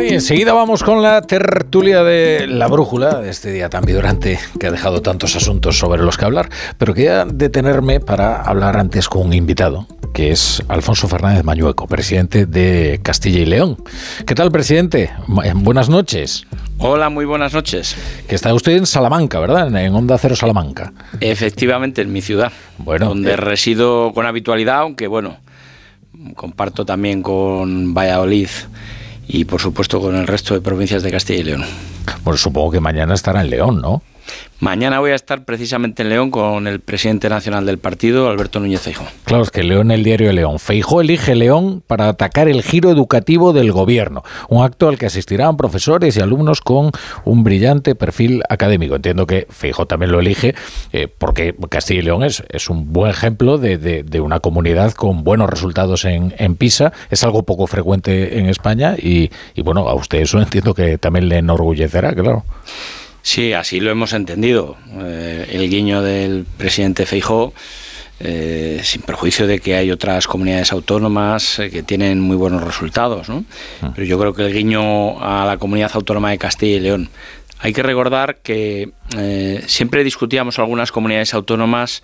Bueno, y enseguida vamos con la tertulia de la brújula, de este día tan vibrante que ha dejado tantos asuntos sobre los que hablar. Pero quería detenerme para hablar antes con un invitado, que es Alfonso Fernández Mañueco, presidente de Castilla y León. ¿Qué tal, presidente? Buenas noches. Hola, muy buenas noches. Que está usted en Salamanca, ¿verdad? En Onda Cero Salamanca. Efectivamente, en mi ciudad. Bueno. Donde eh, resido con habitualidad, aunque bueno, comparto también con Valladolid y por supuesto con el resto de provincias de Castilla y León. Bueno, supongo que mañana estará en León, ¿no? Mañana voy a estar precisamente en León con el presidente nacional del partido, Alberto Núñez Feijóo. Claro, es que León el diario de León. Feijóo elige León para atacar el giro educativo del gobierno, un acto al que asistirán profesores y alumnos con un brillante perfil académico. Entiendo que Feijóo también lo elige eh, porque Castilla y León es, es un buen ejemplo de, una comunidad con buenos resultados en, en, PISA. Es algo poco frecuente en España y, y bueno, a usted eso entiendo que también le enorgullecerá, claro. Sí, así lo hemos entendido. Eh, el guiño del presidente Feijó, eh, sin perjuicio de que hay otras comunidades autónomas eh, que tienen muy buenos resultados, ¿no? Ah. Pero yo creo que el guiño a la comunidad autónoma de Castilla y León. Hay que recordar que siempre discutíamos algunas comunidades autónomas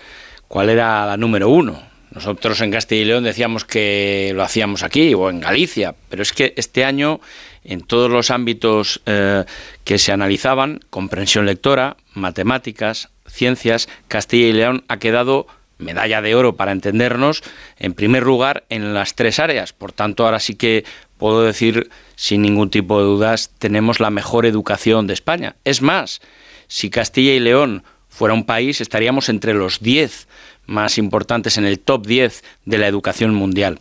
cuál era la número uno. Nosotros en Castilla y León decíamos que lo hacíamos aquí o en Galicia, pero es que este año en todos los ámbitos eh, que se analizaban, comprensión lectora, matemáticas, ciencias, Castilla y León ha quedado medalla de oro para entendernos, en primer lugar en las tres áreas. Por tanto, ahora sí que puedo decir sin ningún tipo de dudas, tenemos la mejor educación de España. Es más, si Castilla y León fuera un país, estaríamos entre los diez más importantes en el top 10 de la educación mundial.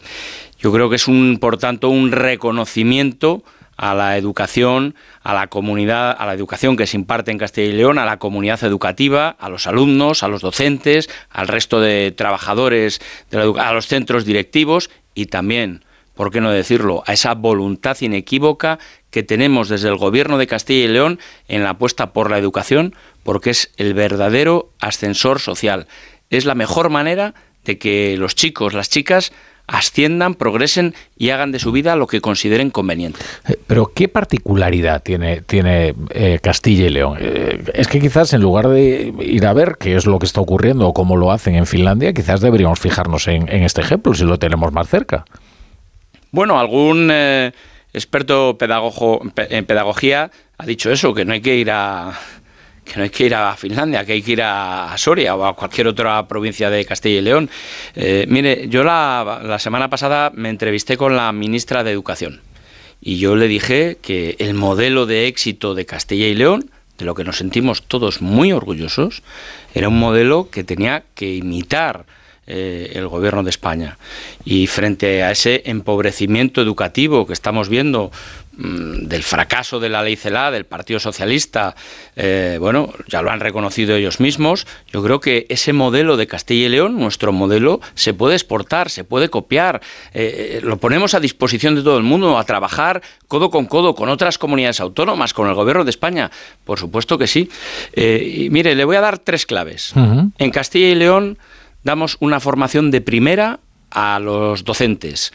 Yo creo que es un, por tanto, un reconocimiento a la educación, a la comunidad, a la educación que se imparte en Castilla y León, a la comunidad educativa, a los alumnos, a los docentes, al resto de trabajadores, de a los centros directivos y también, ¿por qué no decirlo?, a esa voluntad inequívoca que tenemos desde el Gobierno de Castilla y León en la apuesta por la educación, porque es el verdadero ascensor social. Es la mejor manera de que los chicos, las chicas, asciendan, progresen y hagan de su vida lo que consideren conveniente. Eh, pero ¿qué particularidad tiene, tiene eh, Castilla y León? Eh, es que quizás en lugar de ir a ver qué es lo que está ocurriendo o cómo lo hacen en Finlandia, quizás deberíamos fijarnos en, este ejemplo, si lo tenemos más cerca. Bueno, algún experto pedagogo, en pedagogía ha dicho eso, que no hay que ir a que no hay que ir a Finlandia, que hay que ir a Soria o a cualquier otra provincia de Castilla y León. Eh, mire, yo la, semana pasada me entrevisté con la ministra de Educación y yo le dije que el modelo de éxito de Castilla y León, de lo que nos sentimos todos muy orgullosos, era un modelo que tenía que imitar eh, el gobierno de España. Y frente a ese empobrecimiento educativo que estamos viendo del fracaso de la ley CELA, del Partido Socialista, eh, bueno, ya lo han reconocido ellos mismos, yo creo que ese modelo de Castilla y León, nuestro modelo, se puede exportar, se puede copiar, eh, lo ponemos a disposición de todo el mundo, a trabajar codo con codo con otras comunidades autónomas, con el gobierno de España, por supuesto que sí. y mire, le voy a dar tres claves. En Castilla y León, damos una formación de primera a los docentes.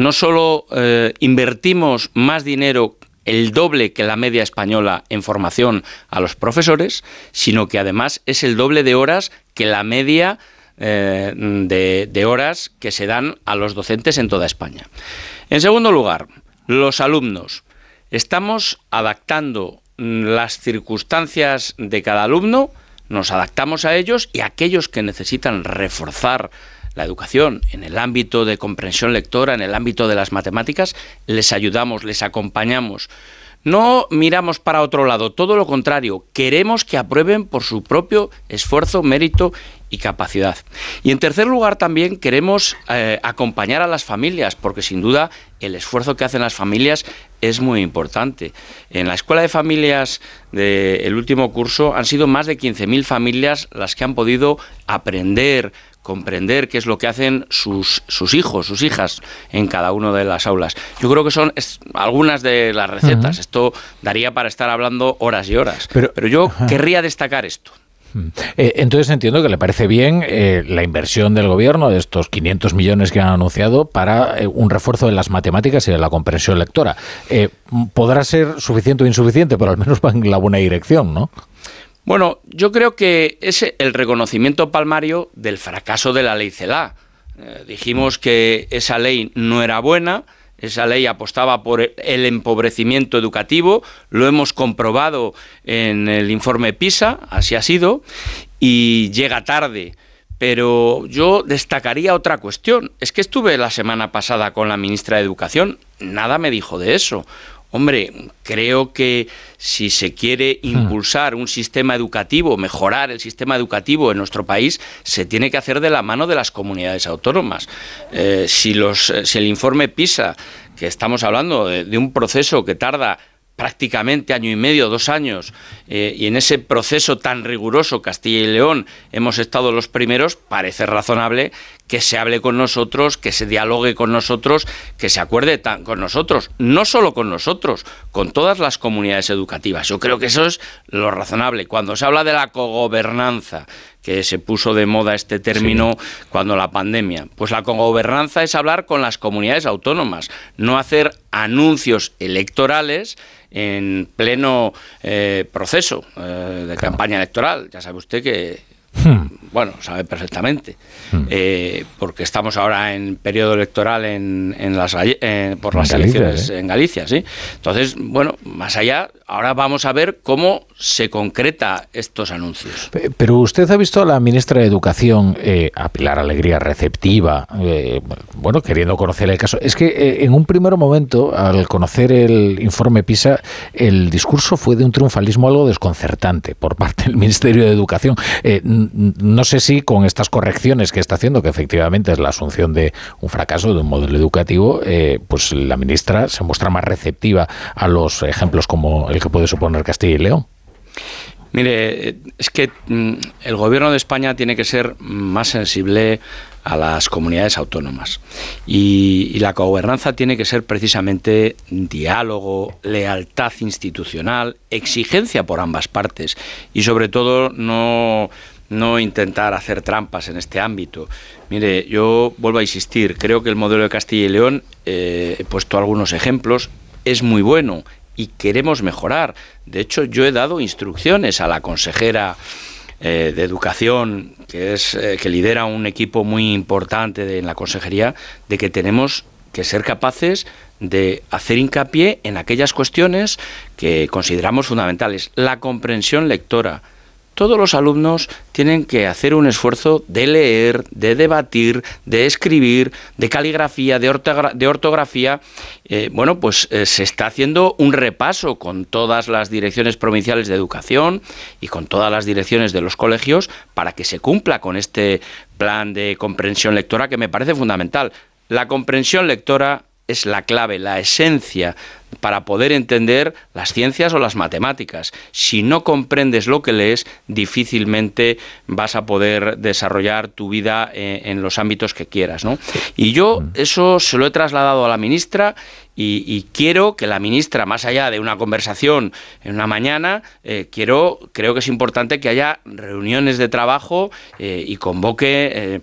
No solo eh, invertimos más dinero el doble que la media española en formación a los profesores, sino que además es el doble de horas que la media eh, de, de horas que se dan a los docentes en toda España. En segundo lugar, los alumnos. Estamos adaptando las circunstancias de cada alumno nos adaptamos a ellos y a aquellos que necesitan reforzar la educación en el ámbito de comprensión lectora, en el ámbito de las matemáticas, les ayudamos, les acompañamos. No miramos para otro lado, todo lo contrario, queremos que aprueben por su propio esfuerzo, mérito y capacidad. Y en tercer lugar también queremos eh, acompañar a las familias, porque sin duda el esfuerzo que hacen las familias es muy importante. En la Escuela de Familias del último curso han sido más de 15.000 familias las que han podido aprender, comprender qué es lo que hacen sus, sus hijos, sus hijas en cada una de las aulas. Yo creo que son algunas de las recetas. Esto daría para estar hablando horas y horas. Pero, yo querría destacar esto. Eh, entonces entiendo que le parece bien eh, la inversión del gobierno de estos 500 millones que han anunciado para eh, un refuerzo de las matemáticas y de la comprensión lectora. podrá ser suficiente o insuficiente, pero al menos va en la buena dirección, ¿no? Bueno, yo creo que es el reconocimiento palmario del fracaso de la ley CELA. dijimos que esa ley no era buena, esa ley apostaba por el empobrecimiento educativo, lo hemos comprobado en el informe PISA, así ha sido, y llega tarde. Pero yo destacaría otra cuestión. Es que estuve la semana pasada con la ministra de Educación, nada me dijo de eso. Hombre, creo que si se quiere hmm. impulsar un sistema educativo, mejorar el sistema educativo en nuestro país, se tiene que hacer de la mano de las comunidades autónomas. Eh, si, los, si el informe PISA, que estamos hablando de un proceso que tarda prácticamente año y medio, dos años, eh, y en ese proceso tan riguroso Castilla y León hemos estado los primeros, parece razonable que se hable con nosotros, que se dialogue con nosotros, que se acuerde con nosotros, no solo con nosotros, con todas las comunidades educativas. Yo creo que eso es lo razonable. Cuando se habla de la cogobernanza, que se puso de moda este término cuando la pandemia. Pues la cogobernanza es hablar con las comunidades autónomas, no hacer anuncios electorales en pleno eh, proceso eh, de campaña electoral. Ya sabe usted que, hmm. Bueno, sabe perfectamente, hmm. eh, porque estamos ahora en periodo electoral en, en las, por las elecciones en Galicia, ¿sí? Entonces, bueno, más allá, ahora vamos a ver cómo se concreta estos anuncios. Pero usted ha visto a la ministra de Educación, eh, a Pilar Alegría, receptiva, eh, bueno, queriendo conocer el caso. Es que eh, en un primer momento, al conocer el informe PISA, el discurso fue de un triunfalismo algo desconcertante por parte del Ministerio de Educación. no sé si con estas correcciones que está haciendo, que efectivamente es la asunción de un fracaso de un modelo educativo, pues la ministra se muestra más receptiva a los ejemplos como el que puede suponer Castilla y León. Mire, es que mm, el gobierno de España tiene que ser más sensible a las comunidades autónomas y, la gobernanza tiene que ser precisamente diálogo, lealtad institucional, exigencia por ambas partes y sobre todo no, no intentar hacer trampas en este ámbito. Mire, yo vuelvo a insistir, creo que el modelo de Castilla y León, eh, he puesto algunos ejemplos, es muy bueno y queremos mejorar. De hecho, yo he dado instrucciones a la consejera eh, de Educación, que, es, eh, que lidera un equipo muy importante en la consejería, de que tenemos que ser capaces de hacer hincapié en aquellas cuestiones que consideramos fundamentales. La comprensión lectora, todos los alumnos tienen que hacer un esfuerzo de leer, de debatir, de escribir, de caligrafía, de, ortografía. Eh, bueno, pues eh, se está haciendo un repaso con todas las direcciones provinciales de educación y con todas las direcciones de los colegios para que se cumpla con este plan de comprensión lectora que me parece fundamental. La comprensión lectora es la clave, la esencia para poder entender las ciencias o las matemáticas. Si no comprendes lo que lees, difícilmente vas a poder desarrollar tu vida eh, en los ámbitos que quieras. ¿no? Y yo eso se lo he trasladado a la ministra y, quiero que la ministra, más allá de una conversación en una mañana, eh, quiero, creo que es importante que haya reuniones de trabajo eh, y convoque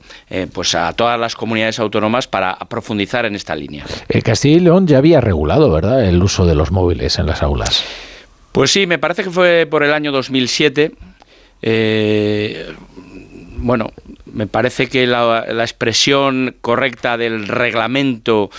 pues a todas las comunidades autónomas para profundizar en esta línea. Castilla y León ya había regulado, ¿verdad?, el uso de los móviles en las aulas. Pues sí, me parece que fue por el año 2007. Eh, bueno, me parece que la, expresión correcta del reglamento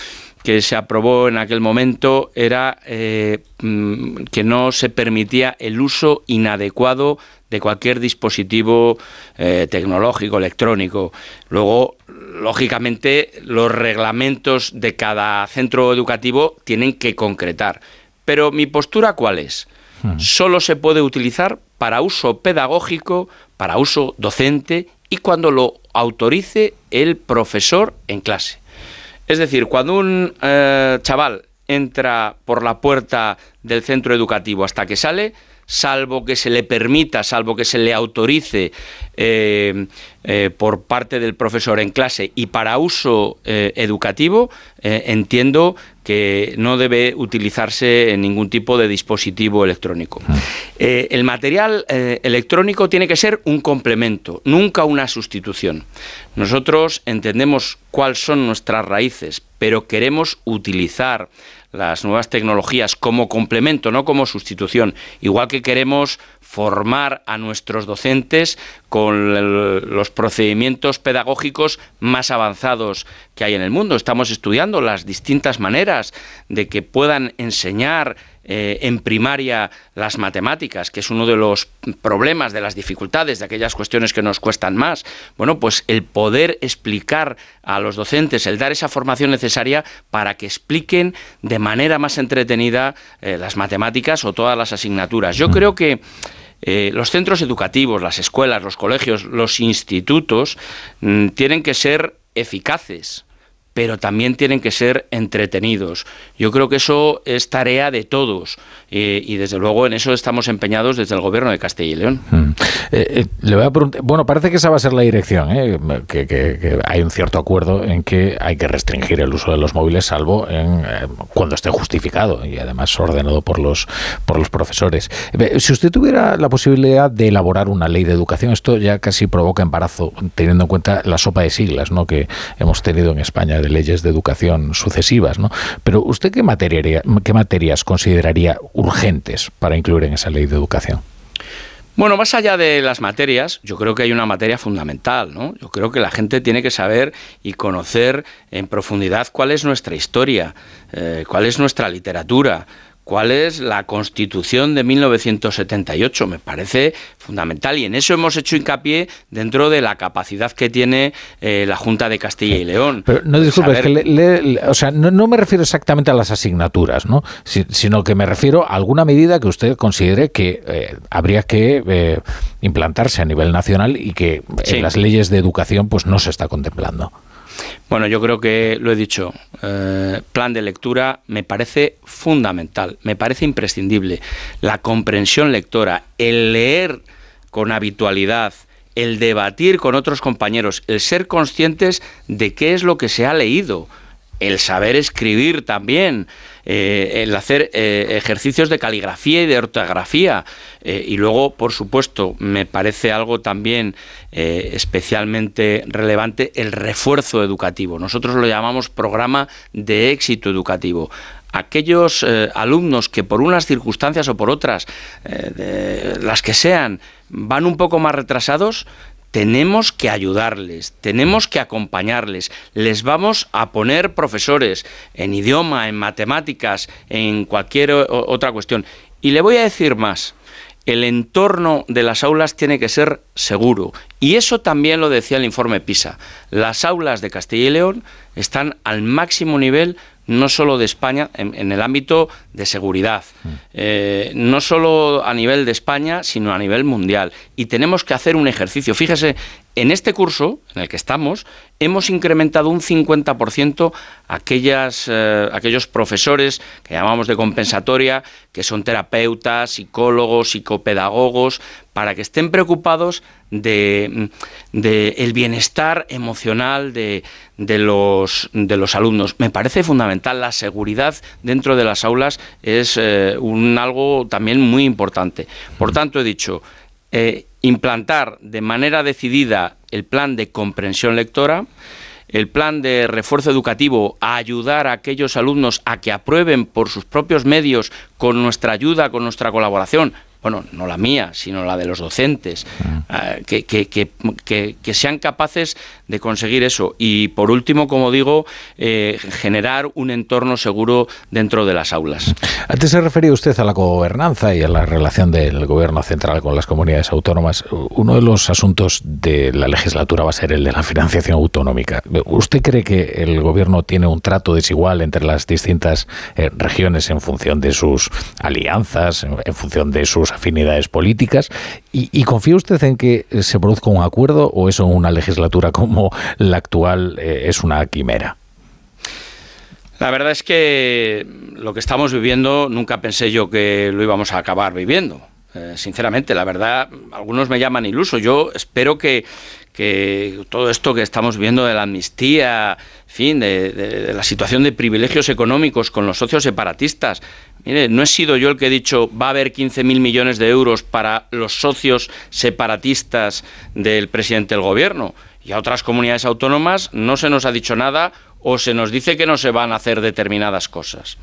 que se aprobó en aquel momento era eh, mm, que no se permitía el uso inadecuado de cualquier dispositivo eh, tecnológico, electrónico. Luego, lógicamente, los reglamentos de cada centro educativo tienen que concretar. Pero mi postura cuál es? Hmm. Solo se puede utilizar para uso pedagógico, para uso docente y cuando lo autorice el profesor en clase. Es decir, cuando un eh, chaval entra por la puerta del centro educativo hasta que sale, salvo que se le permita, salvo que se le autorice eh, eh, por parte del profesor en clase y para uso educativo, entiendo que no debe utilizarse en ningún tipo de dispositivo electrónico. Eh, el material eh, electrónico tiene que ser un complemento, nunca una sustitución. Nosotros entendemos cuáles son nuestras raíces, pero queremos utilizar las nuevas tecnologías como complemento, no como sustitución. Igual que queremos formar a nuestros docentes con los procedimientos pedagógicos más avanzados que hay en el mundo. Estamos estudiando las distintas maneras de que puedan enseñar eh, en primaria las matemáticas, que es uno de los problemas, de las dificultades, de aquellas cuestiones que nos cuestan más. Bueno, pues el poder explicar a los docentes, el dar esa formación necesaria para que expliquen de manera más entretenida eh, las matemáticas o todas las asignaturas. Yo creo que eh, los centros educativos, las escuelas, los colegios, los institutos mm, tienen que ser eficaces pero también tienen que ser entretenidos. Yo creo que eso es tarea de todos eh, y desde luego en eso estamos empeñados desde el gobierno de Castilla y León. Mm. Eh, le voy a preguntar, bueno, parece que esa va a ser la dirección, que, hay un cierto acuerdo en que hay que restringir el uso de los móviles salvo en, cuando esté justificado y además ordenado por los, por los profesores. Si usted tuviera la posibilidad de elaborar una ley de educación, esto ya casi provoca embarazo, teniendo en cuenta la sopa de siglas ¿no? que hemos tenido en España leyes de educación sucesivas. ¿no? Pero ¿usted qué, qué materias consideraría urgentes para incluir en esa ley de educación? Bueno, más allá de las materias, yo creo que hay una materia fundamental, ¿no? Yo creo que la gente tiene que saber y conocer en profundidad cuál es nuestra historia, eh, cuál es nuestra literatura, cuál es la Constitución de 1978. Me parece fundamental y en eso hemos hecho hincapié dentro de la capacidad que tiene eh, la Junta de Castilla y León. Pero no disculpe, que o sea, no, me refiero exactamente a las asignaturas, ¿no? sino que me refiero a alguna medida que usted considere que eh, habría que eh, implantarse a nivel nacional y que en las leyes de educación pues no se está contemplando. Bueno, yo creo que lo he dicho, eh, plan de lectura me parece fundamental, me parece imprescindible. La comprensión lectora, el leer con habitualidad, el debatir con otros compañeros, el ser conscientes de qué es lo que se ha leído, el saber escribir también, eh, el hacer eh, ejercicios de caligrafía y de ortografía. Eh, y luego, por supuesto, me parece algo también especialmente relevante el refuerzo educativo. Nosotros lo llamamos programa de éxito educativo aquellos alumnos que por unas circunstancias o por otras, las que sean, van un poco más retrasados, tenemos que ayudarles, tenemos que acompañarles, les vamos a poner profesores en idioma, en matemáticas, en cualquier otra cuestión. Y le voy a decir más, el entorno de las aulas tiene que ser seguro. Y eso también lo decía el informe PISA. Las aulas de Castilla y León están al máximo nivel no solo de España, en, el ámbito de seguridad, mm. eh, no solo a nivel de España, sino a nivel mundial. Y tenemos que hacer un ejercicio. Fíjese, en este curso en el que estamos, hemos incrementado un 50% aquellas, eh, aquellos profesores que llamamos de compensatoria, que son terapeutas, psicólogos, psicopedagogos, para que estén preocupados de, el bienestar emocional de, los, de los alumnos. Me parece fundamental. La seguridad dentro de las aulas es eh, un, algo también muy importante. Por tanto, he dicho, eh, implantar de manera decidida el plan de comprensión lectora, el plan de refuerzo educativo a ayudar a aquellos alumnos a que aprueben por sus propios medios, con nuestra ayuda, con nuestra colaboración, bueno, no la mía, sino la de los docentes, mm. eh, que, sean capaces de conseguir eso. Y por último, como digo, eh, generar un entorno seguro dentro de las aulas. Antes se refería usted a la gobernanza y a la relación del gobierno central con las comunidades autónomas. Uno de los asuntos de la legislatura va a ser el de la financiación autonómica. ¿Usted cree que el gobierno tiene un trato desigual entre las distintas eh, regiones en función de sus alianzas, en función de sus afinidades políticas. ¿Y, confía usted en que se produzca un acuerdo o eso en una legislatura como la actual eh, es una quimera? La verdad es que lo que estamos viviendo nunca pensé yo que lo íbamos a acabar viviendo. Eh, sinceramente, la verdad, algunos me llaman iluso. Yo espero que, que todo esto que estamos viendo de la amnistía fin, de, la situación de privilegios económicos con los socios separatistas. Mire, no he sido yo el que he dicho va a haber 15.000 millones de euros para los socios separatistas del presidente del gobierno. Y a otras comunidades autónomas no se nos ha dicho nada o se nos dice que no se van a hacer determinadas cosas.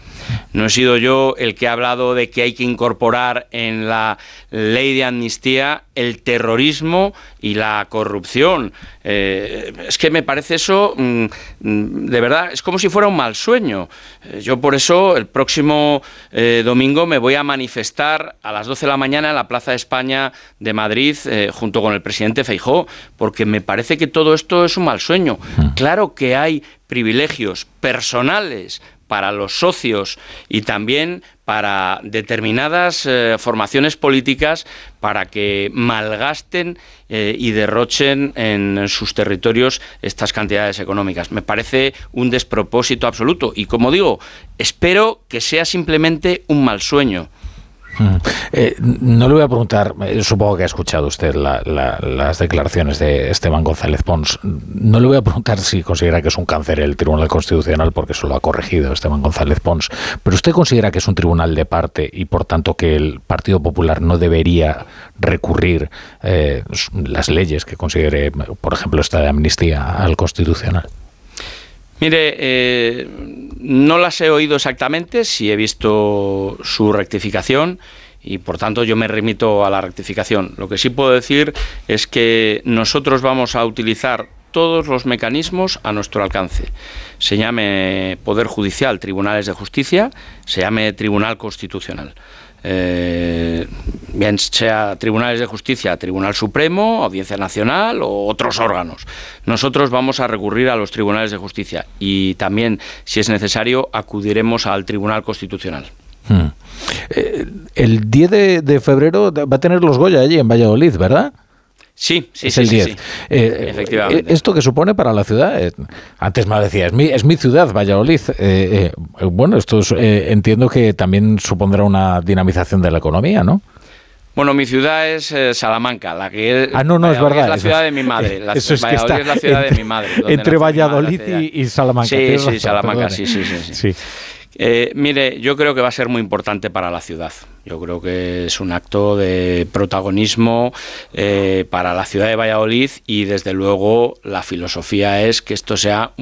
No he sido yo el que ha hablado de que hay que incorporar en la ley de amnistía el terrorismo y la corrupción. Eh, es que me parece eso, mm, mm, de verdad, es como si fuera un mal sueño. Eh, yo por eso el próximo eh, domingo me voy a manifestar a las 12 de la mañana en la Plaza de España de Madrid junto con el presidente Feijó, porque me parece que todo esto es un mal sueño. Hmm. Claro que hay privilegios personales para los socios y también para determinadas eh, formaciones políticas para que malgasten eh, y derrochen en sus territorios estas cantidades económicas. Me parece un despropósito absoluto y como digo, espero que sea simplemente un mal sueño. Eh, no le voy a preguntar, eh, supongo que ha escuchado usted las declaraciones de Esteban González Pons. No le voy a preguntar si considera que es un cáncer el Tribunal Constitucional, porque eso lo ha corregido Esteban González Pons. Pero usted considera que es un tribunal de parte y por tanto que el Partido Popular no debería recurrir eh, las leyes que considere, por ejemplo, esta de amnistía al Constitucional. Mire, eh, no las he oído exactamente, si he visto su rectificación y por tanto yo me remito a la rectificación. Lo que sí puedo decir es que nosotros vamos a utilizar todos los mecanismos a nuestro alcance. Se llame Poder Judicial, Tribunales de Justicia, se llame Tribunal Constitucional. Eh, bien sea tribunales de justicia, Tribunal Supremo, Audiencia Nacional o otros órganos. Nosotros vamos a recurrir a los tribunales de justicia y también, si es necesario, acudiremos al Tribunal Constitucional. Hmm. Eh, el 10 de, febrero va a tener los Goya allí en Valladolid, ¿verdad? Sí, sí, es el 10. Eh, Efectivamente. ¿Esto que supone para la ciudad? Eh, antes me decía, es mi, es mi ciudad, Valladolid. Eh, bueno, esto entiendo que también supondrá una dinamización de la economía, ¿no? Bueno, mi ciudad es Salamanca, la que ah, no, no, es verdad. Es la ciudad de mi madre. La, eso es Valladolid es la ciudad de mi madre. Entre Valladolid y, Salamanca. Sí, sí, Salamanca, sí, sí, sí. sí. Mire, yo creo que va a ser muy importante para la ciudad. Yo creo que es un acto de protagonismo eh, para la ciudad de Valladolid y desde luego la filosofía es que esto sea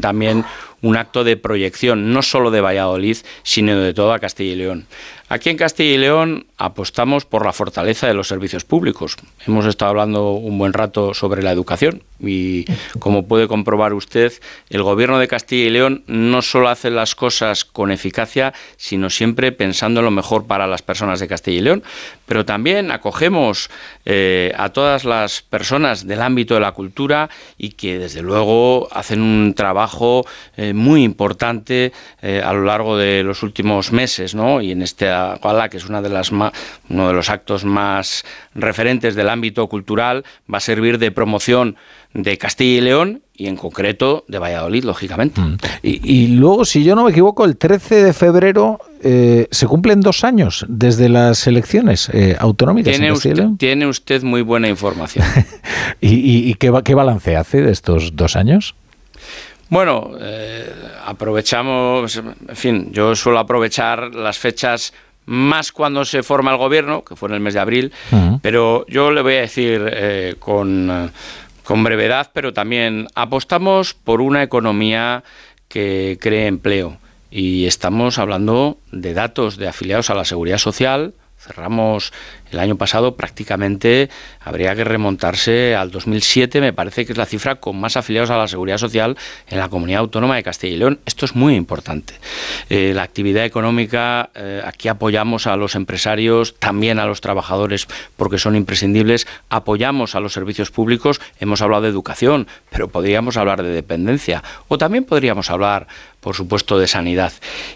también un acto de proyección, no solo de Valladolid, sino de toda Castilla y León. Aquí en Castilla y León apostamos por la fortaleza de los servicios públicos. Hemos estado hablando un buen rato sobre la educación y como puede comprobar usted, el gobierno de Castilla y León no solo hace las cosas con eficacia, sino siempre pensando en lo mejor para las personas de Castilla y León, pero también acogemos eh, a todas las personas del ámbito de la cultura y que desde luego hacen un trabajo eh, muy importante eh, a lo largo de los últimos meses, ¿no? Y en gala, que es una de las uno de los actos más referentes del ámbito cultural, va a servir de promoción de Castilla y León y en concreto de Valladolid, lógicamente. Mm. Y, luego, si yo no me equivoco, el 13 de febrero eh, se cumplen dos años desde las elecciones eh, autonómicas. Tiene, usted, tiene usted muy buena información. ¿Y, qué, qué, balance hace de estos dos años? Bueno, eh, aprovechamos, en fin, yo suelo aprovechar las fechas más cuando se forma el gobierno, que fue en el mes de abril, pero yo le voy a decir con con brevedad, pero también apostamos por una economía que cree empleo. Y estamos hablando de datos de afiliados a la seguridad social. Cerramos el año pasado prácticamente habría que remontarse al 2007, me parece que es la cifra con más afiliados a la seguridad social en la comunidad autónoma de Castilla y León. Esto es muy importante. Eh, la actividad económica, eh, aquí apoyamos a los empresarios, también a los trabajadores porque son imprescindibles, apoyamos a los servicios públicos, hemos hablado de educación, pero podríamos hablar de dependencia o también podríamos hablar por supuesto, de sanidad.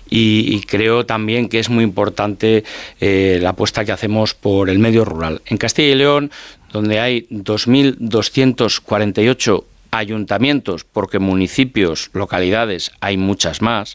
Y, creo también que es muy importante eh, la apuesta que hacemos por el medio rural. En Castilla y León, donde hay 2.248 ayuntamientos, porque municipios, localidades, hay muchas más,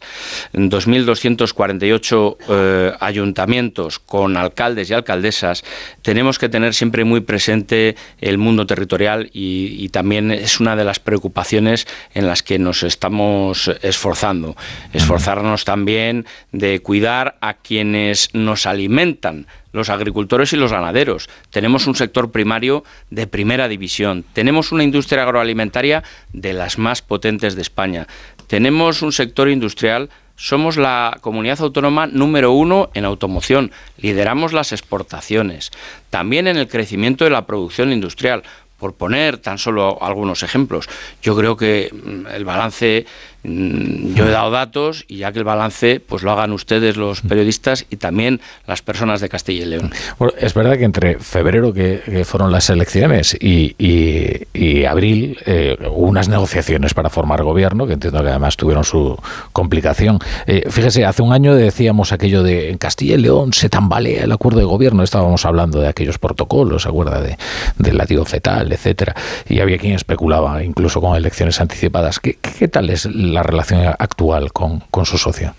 2.248 eh, ayuntamientos con alcaldes y alcaldesas, tenemos que tener siempre muy presente el mundo territorial y, también es una de las preocupaciones en las que nos estamos esforzando. Esforzarnos también de cuidar a quienes nos alimentan, los agricultores y los ganaderos. Tenemos un sector primario de primera división. Tenemos una industria agroalimentaria de las más potentes de España. Tenemos un sector industrial somos la comunidad autónoma número uno en automoción, lideramos las exportaciones, también en el crecimiento de la producción industrial. Por poner tan solo algunos ejemplos, yo creo que mm, el balance yo he dado datos y ya que el balance pues lo hagan ustedes los periodistas y también las personas de Castilla y León. Bueno, es verdad que entre febrero que, fueron las elecciones y, abril eh, hubo unas negociaciones para formar gobierno que entiendo que además tuvieron su complicación. Eh, fíjese, hace un año decíamos aquello de en Castilla y León se tambalea el acuerdo de gobierno, estábamos hablando de aquellos protocolos, ¿se acuerda? De, del latido fetal, etcétera, y había quien especulaba incluso con elecciones anticipadas. ¿Qué, qué tal es la relación actual con, su socio?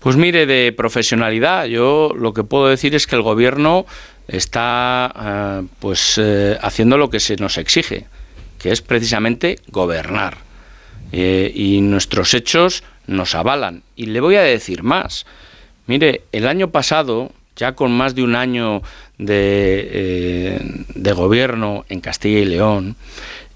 Pues mire, de profesionalidad, yo lo que puedo decir es que el gobierno está eh, pues eh, haciendo lo que se nos exige, que es precisamente gobernar. Eh, y nuestros hechos nos avalan. Y le voy a decir más. Mire, el año pasado, ya con más de un año de, de gobierno en Castilla y León,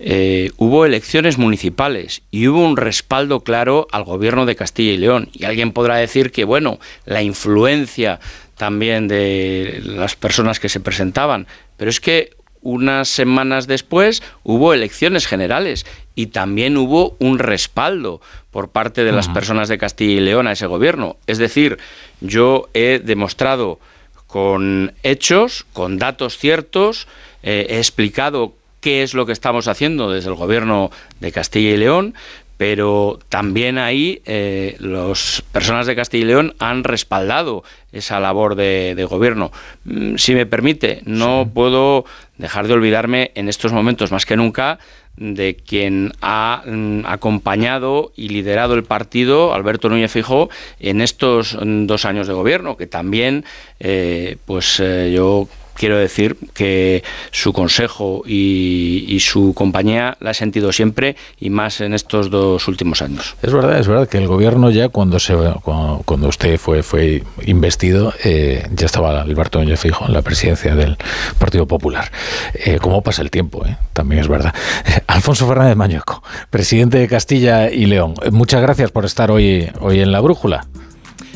eh, hubo elecciones municipales y hubo un respaldo claro al gobierno de Castilla y León. Y alguien podrá decir que, bueno, la influencia también de las personas que se presentaban, pero es que unas semanas después hubo elecciones generales y también hubo un respaldo por parte de las personas de Castilla y León a ese gobierno. Es decir, yo he demostrado con hechos, con datos ciertos, eh, he explicado qué es lo que estamos haciendo desde el gobierno de Castilla y León, pero también ahí eh, las personas de Castilla y León han respaldado esa labor de, gobierno. Mm, si me permite, no puedo dejar de olvidarme en estos momentos más que nunca de quien ha mm, acompañado y liderado el partido, Alberto Núñez Fijó, en estos mm, dos años de gobierno, que también, eh, pues eh, yo quiero decir que su consejo y, su compañía la he sentido siempre y más en estos dos últimos años. Es verdad, es verdad que el gobierno ya cuando se cuando, usted fue fue investido eh, ya estaba Alberto Núñez Fijo en la presidencia del Partido Popular. Eh, ¿Cómo pasa el tiempo? Eh? También es verdad. Alfonso Fernández Mañueco, presidente de Castilla y León. Muchas gracias por estar hoy hoy en la brújula.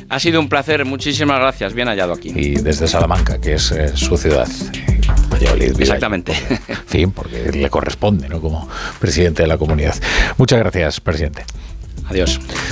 Ha sido un placer, muchísimas gracias, bien hallado aquí. Y desde Salamanca, que es eh, su ciudad. Exactamente. En fin, porque le corresponde, ¿no? Como presidente de la comunidad. Muchas gracias, presidente. Adiós.